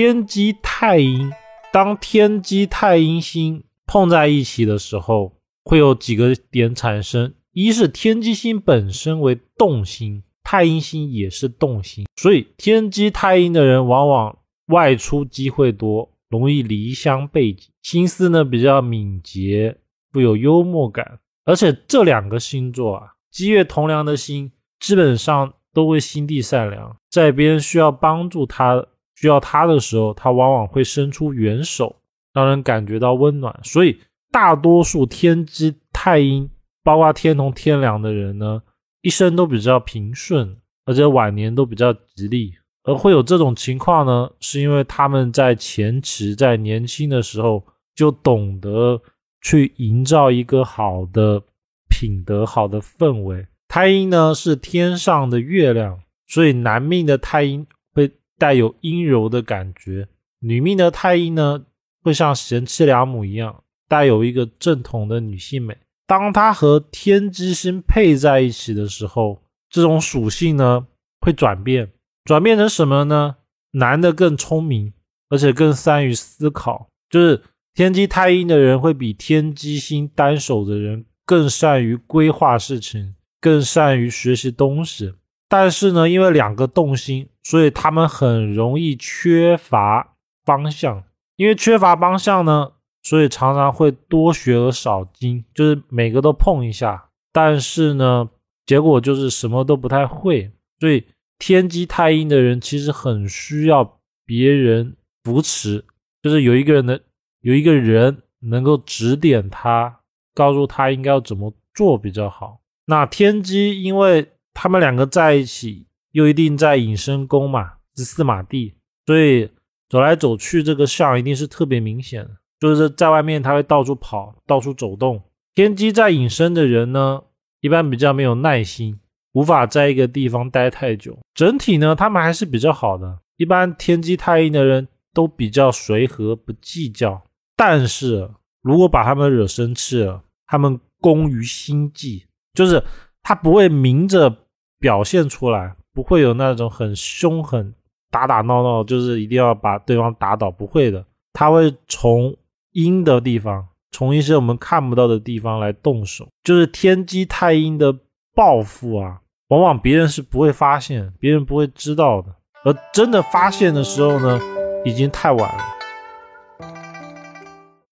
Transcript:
天机太阴，当天机太阴星碰在一起的时候，会有几个点产生：一是天机星本身为动星，太阴星也是动星，所以天机太阴的人往往外出机会多，容易离乡背井，心思呢比较敏捷，富有幽默感。而且这两个星座啊，积月同梁的星，基本上都会心地善良，在别人需要帮助他、需要他的时候，他往往会伸出援手，让人感觉到温暖。所以，大多数天机太阴，包括天同、天梁的人呢，一生都比较平顺，而且晚年都比较吉利。而会有这种情况呢，是因为他们在前期在年轻的时候就懂得。去营造一个好的品德、好的氛围。太阴呢是天上的月亮，所以男命的太阴带有阴柔的感觉，女命的太阴呢会像贤妻良母一样，带有一个正统的女性美。当它和天机星配在一起的时候，这种属性呢会转变，转变成什么呢？男的更聪明，而且更善于思考，就是。天机太阴的人会比天机星单手的人更善于规划事情，更善于学习东西。但是呢，因为两个动心，所以他们很容易缺乏方向。因为缺乏方向呢，所以常常会多学而少精，就是每个都碰一下。但是呢，结果就是什么都不太会。所以天机太阴的人其实很需要别人扶持，就是有一个人的。有一个人能够指点他，告诉他应该要怎么做比较好。那天机，因为他们两个在一起，又一定在隐身宫嘛，是四马地，所以走来走去这个相一定是特别明显的。就是在外面他会到处跑，到处走动。天机在隐身的人呢，一般比较没有耐心，无法在一个地方待太久。整体呢，他们还是比较好的。一般天机太阴的人都比较随和，不计较。但是如果把他们惹生气了，他们攻于心计，就是他不会明着表现出来，不会有那种很凶狠、打打闹闹，就是一定要把对方打倒，不会的。他会从阴的地方，从一些我们看不到的地方来动手，就是天机太阴的报复啊，往往别人是不会发现，别人不会知道的，而真的发现的时候呢，已经太晚了。